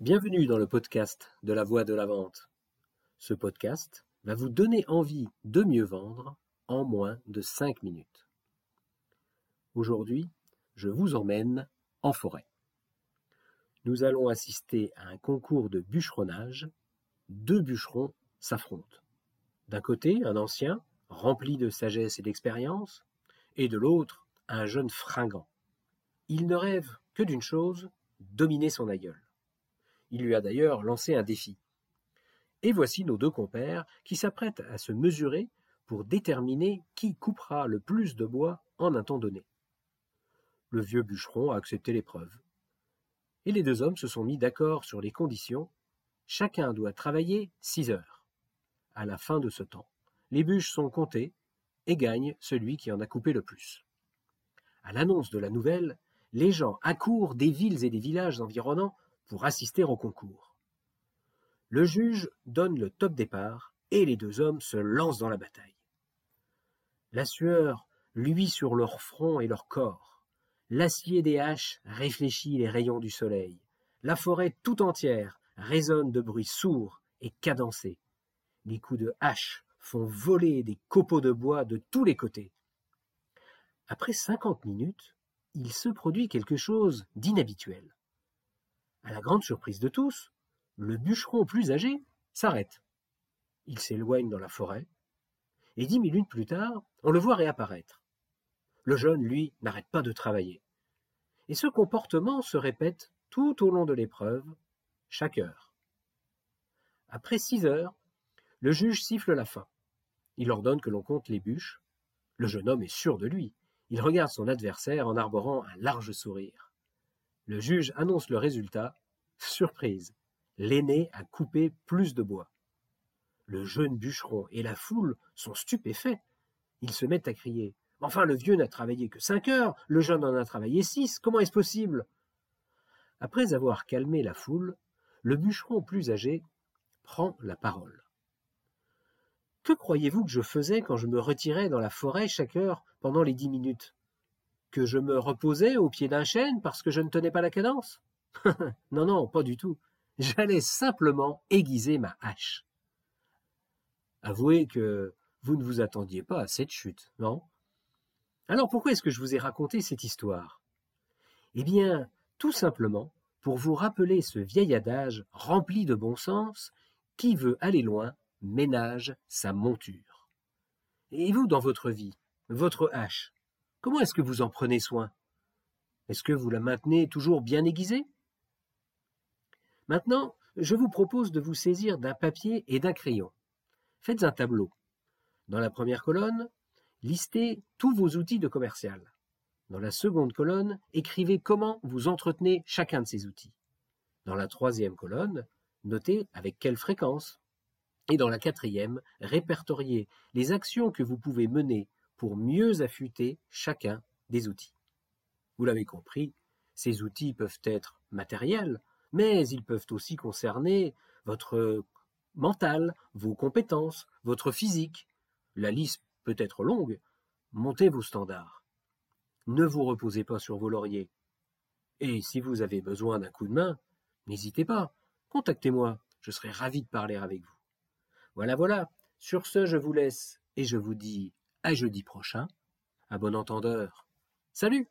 Bienvenue dans le podcast de la voix de la vente. Ce podcast va vous donner envie de mieux vendre en moins de 5 minutes. Aujourd'hui, je vous emmène en forêt. Nous allons assister à un concours de bûcheronnage. Deux bûcherons s'affrontent. D'un côté, un ancien, rempli de sagesse et d'expérience, et de l'autre, un jeune fringant. Il ne rêve que d'une chose, dominer son aïeul. Il lui a d'ailleurs lancé un défi. Et voici nos deux compères qui s'apprêtent à se mesurer pour déterminer qui coupera le plus de bois en un temps donné. Le vieux bûcheron a accepté l'épreuve. Et les deux hommes se sont mis d'accord sur les conditions. Chacun doit travailler six heures. À la fin de ce temps, les bûches sont comptées et gagne celui qui en a coupé le plus. À l'annonce de la nouvelle, les gens accourent des villes et des villages environnants pour assister au concours. Le juge donne le top départ et les deux hommes se lancent dans la bataille. La sueur luit sur leur front et leur corps. L'acier des haches réfléchit les rayons du soleil. La forêt tout entière résonne de bruits sourds et cadencés. Les coups de hache font voler des copeaux de bois de tous les côtés. Après cinquante minutes, il se produit quelque chose d'inhabituel. À la grande surprise de tous, le bûcheron plus âgé s'arrête. Il s'éloigne dans la forêt, et dix minutes plus tard, on le voit réapparaître. Le jeune, lui, n'arrête pas de travailler. Et ce comportement se répète tout au long de l'épreuve, chaque heure. Après six heures, le juge siffle la fin. Il ordonne que l'on compte les bûches. Le jeune homme est sûr de lui. Il regarde son adversaire en arborant un large sourire. Le juge annonce le résultat. Surprise. L'aîné a coupé plus de bois. Le jeune bûcheron et la foule sont stupéfaits. Ils se mettent à crier. Enfin, le vieux n'a travaillé que cinq heures, le jeune en a travaillé six. Comment est-ce possible? Après avoir calmé la foule, le bûcheron plus âgé prend la parole. Que croyez-vous que je faisais quand je me retirais dans la forêt chaque heure pendant les dix minutes? Que je me reposais au pied d'un chêne parce que je ne tenais pas la cadence Non, non, pas du tout. J'allais simplement aiguiser ma hache. Avouez que vous ne vous attendiez pas à cette chute, non? Alors pourquoi est-ce que je vous ai raconté cette histoire? Eh bien, tout simplement pour vous rappeler ce vieil adage rempli de bon sens qui veut aller loin ménage sa monture. Et vous, dans votre vie, votre hache, Comment est-ce que vous en prenez soin? Est-ce que vous la maintenez toujours bien aiguisée? Maintenant, je vous propose de vous saisir d'un papier et d'un crayon. Faites un tableau. Dans la première colonne, listez tous vos outils de commercial. Dans la seconde colonne, écrivez comment vous entretenez chacun de ces outils. Dans la troisième colonne, notez avec quelle fréquence. Et dans la quatrième, répertoriez les actions que vous pouvez mener pour mieux affûter chacun des outils. Vous l'avez compris, ces outils peuvent être matériels, mais ils peuvent aussi concerner votre mental, vos compétences, votre physique. La liste peut être longue. Montez vos standards. Ne vous reposez pas sur vos lauriers. Et si vous avez besoin d'un coup de main, n'hésitez pas. Contactez-moi. Je serai ravi de parler avec vous. Voilà, voilà. Sur ce, je vous laisse et je vous dis à jeudi prochain. À bon entendeur. Salut